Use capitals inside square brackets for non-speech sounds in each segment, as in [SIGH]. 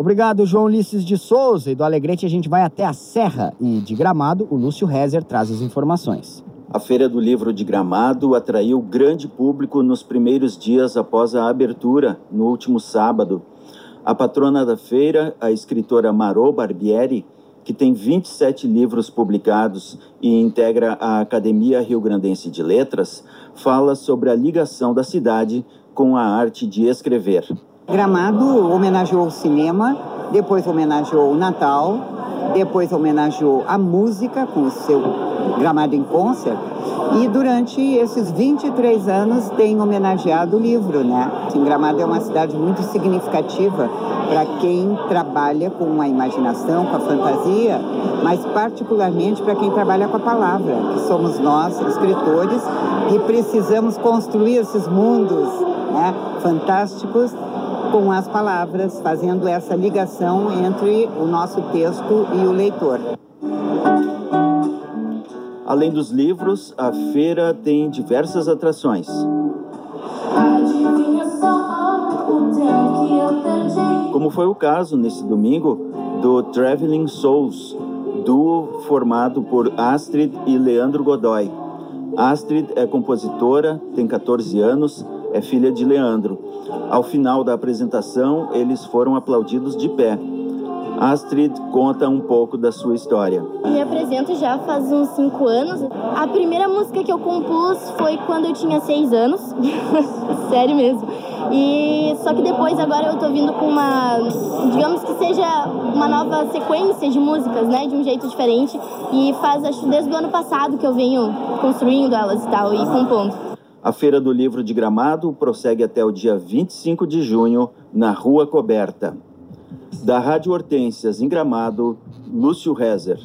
Obrigado, João Ulisses de Souza. E do Alegrete a gente vai até a Serra. E de Gramado, o Lúcio Rezer traz as informações. A Feira do Livro de Gramado atraiu grande público nos primeiros dias após a abertura, no último sábado. A patrona da feira, a escritora Marô Barbieri, que tem 27 livros publicados e integra a Academia Rio Grandense de Letras, fala sobre a ligação da cidade com a arte de escrever. Gramado homenageou o cinema, depois homenageou o Natal, depois homenageou a música com o seu Gramado em Concert e durante esses 23 anos tem homenageado o livro, né? Assim, Gramado é uma cidade muito significativa para quem trabalha com a imaginação, com a fantasia, mas particularmente para quem trabalha com a palavra, que somos nós, escritores, que precisamos construir esses mundos né, fantásticos com as palavras, fazendo essa ligação entre o nosso texto e o leitor. Além dos livros, a feira tem diversas atrações. Como foi o caso nesse domingo do Traveling Souls, duo formado por Astrid e Leandro Godoy. Astrid é compositora, tem 14 anos, é filha de Leandro. Ao final da apresentação, eles foram aplaudidos de pé. Astrid conta um pouco da sua história. Me apresento já faz uns cinco anos. A primeira música que eu compus foi quando eu tinha seis anos. [LAUGHS] Sério mesmo. E só que depois agora eu tô vindo com uma, digamos que seja uma nova sequência de músicas, né, de um jeito diferente. E faz acho desde o ano passado que eu venho construindo elas e tal e compondo. A Feira do Livro de Gramado prossegue até o dia 25 de junho na Rua Coberta. Da Rádio Hortências, em Gramado, Lúcio Rezer.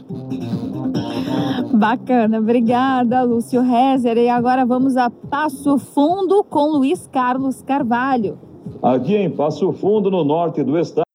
Bacana, obrigada, Lúcio Rezer. E agora vamos a Passo Fundo com Luiz Carlos Carvalho. Aqui em Passo Fundo, no norte do estado.